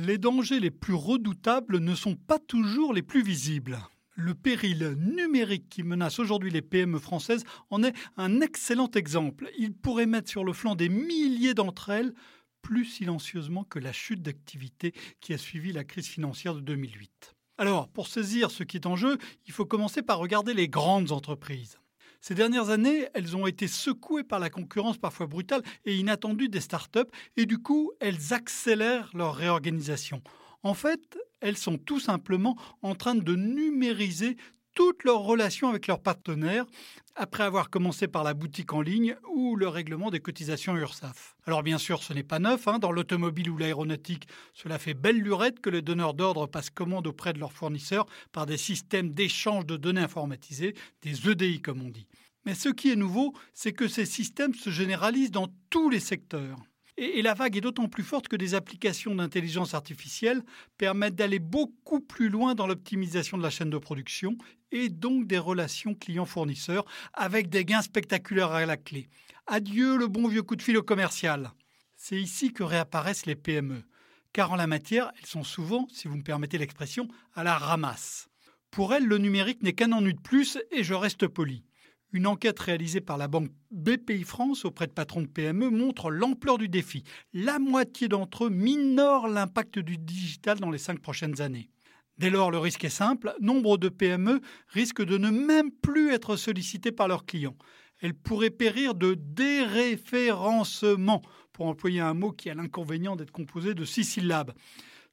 Les dangers les plus redoutables ne sont pas toujours les plus visibles. Le péril numérique qui menace aujourd'hui les PME françaises en est un excellent exemple. Il pourrait mettre sur le flanc des milliers d'entre elles plus silencieusement que la chute d'activité qui a suivi la crise financière de 2008. Alors, pour saisir ce qui est en jeu, il faut commencer par regarder les grandes entreprises. Ces dernières années, elles ont été secouées par la concurrence parfois brutale et inattendue des startups et du coup, elles accélèrent leur réorganisation. En fait, elles sont tout simplement en train de numériser toutes leurs relations avec leurs partenaires, après avoir commencé par la boutique en ligne ou le règlement des cotisations URSAF. Alors bien sûr, ce n'est pas neuf, hein. dans l'automobile ou l'aéronautique, cela fait belle lurette que les donneurs d'ordre passent commande auprès de leurs fournisseurs par des systèmes d'échange de données informatisés, des EDI comme on dit. Mais ce qui est nouveau, c'est que ces systèmes se généralisent dans tous les secteurs. Et, la vague est d'autant plus forte que des applications d'intelligence artificielle permettent d'aller beaucoup plus loin dans l'optimisation de la chaîne de production et donc des relations clients-fournisseurs avec des gains spectaculaires à la clé. Adieu le bon vieux coup de fil au commercial. C'est ici que réapparaissent les PME, car en la matière, elles sont souvent, si vous me permettez l'expression, à la ramasse. Pour elles, le numérique n'est qu'un ennui de plus et je reste poli. Une enquête réalisée par la banque BPI France auprès de patrons de PME montre l'ampleur du défi. La moitié d'entre eux minorent l'impact du digital dans les cinq prochaines années. Dès lors, le risque est simple, nombre de PME risquent de ne même plus être sollicitées par leurs clients. Elles pourraient périr de déréférencement, pour employer un mot qui a l'inconvénient d'être composé de six syllabes.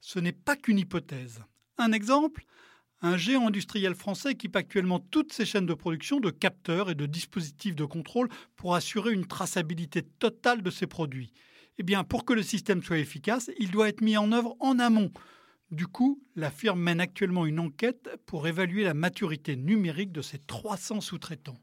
Ce n'est pas qu'une hypothèse. Un exemple un géant industriel français équipe actuellement toutes ses chaînes de production de capteurs et de dispositifs de contrôle pour assurer une traçabilité totale de ses produits. Eh bien, pour que le système soit efficace, il doit être mis en œuvre en amont. Du coup, la firme mène actuellement une enquête pour évaluer la maturité numérique de ses 300 sous-traitants.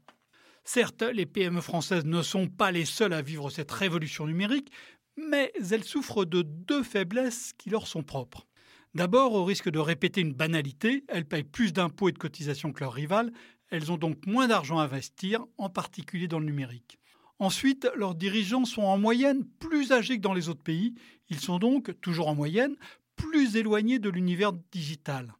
Certes, les PME françaises ne sont pas les seules à vivre cette révolution numérique, mais elles souffrent de deux faiblesses qui leur sont propres. D'abord, au risque de répéter une banalité, elles payent plus d'impôts et de cotisations que leurs rivales, elles ont donc moins d'argent à investir, en particulier dans le numérique. Ensuite, leurs dirigeants sont en moyenne plus âgés que dans les autres pays, ils sont donc, toujours en moyenne, plus éloignés de l'univers digital.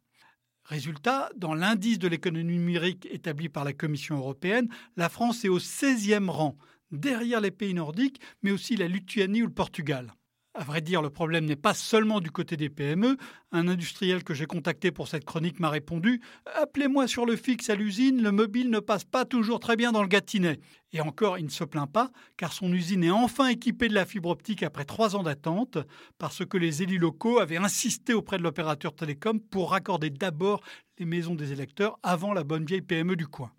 Résultat, dans l'indice de l'économie numérique établi par la Commission européenne, la France est au 16e rang, derrière les pays nordiques, mais aussi la Lituanie ou le Portugal. À vrai dire, le problème n'est pas seulement du côté des PME. Un industriel que j'ai contacté pour cette chronique m'a répondu Appelez-moi sur le fixe à l'usine, le mobile ne passe pas toujours très bien dans le Gâtinais. Et encore, il ne se plaint pas, car son usine est enfin équipée de la fibre optique après trois ans d'attente, parce que les élus locaux avaient insisté auprès de l'opérateur télécom pour raccorder d'abord les maisons des électeurs avant la bonne vieille PME du coin.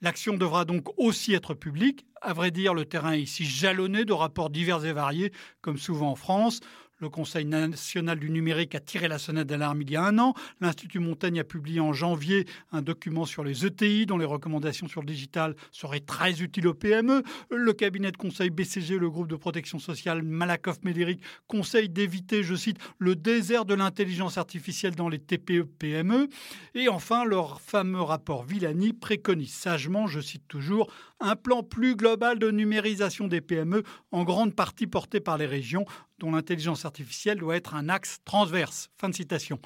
L'action devra donc aussi être publique. À vrai dire, le terrain est ici jalonné de rapports divers et variés, comme souvent en France. Le Conseil national du numérique a tiré la sonnette d'alarme il y a un an. L'Institut Montaigne a publié en janvier un document sur les ETI dont les recommandations sur le digital seraient très utiles aux PME. Le cabinet de conseil BCG, le groupe de protection sociale Malakoff-Médéric, conseille d'éviter, je cite, le désert de l'intelligence artificielle dans les TPE-PME. Et enfin, leur fameux rapport Villani préconise sagement, je cite toujours, un plan plus global de numérisation des PME, en grande partie porté par les régions, dont l'intelligence artificielle doit être un axe transverse. Fin de citation.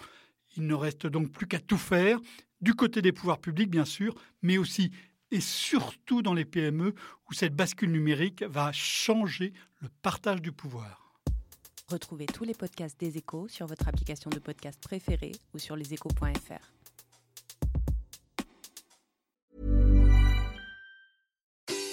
Il ne reste donc plus qu'à tout faire, du côté des pouvoirs publics bien sûr, mais aussi et surtout dans les PME, où cette bascule numérique va changer le partage du pouvoir. Retrouvez tous les podcasts des échos sur votre application de podcast préférée ou sur leséchos.fr.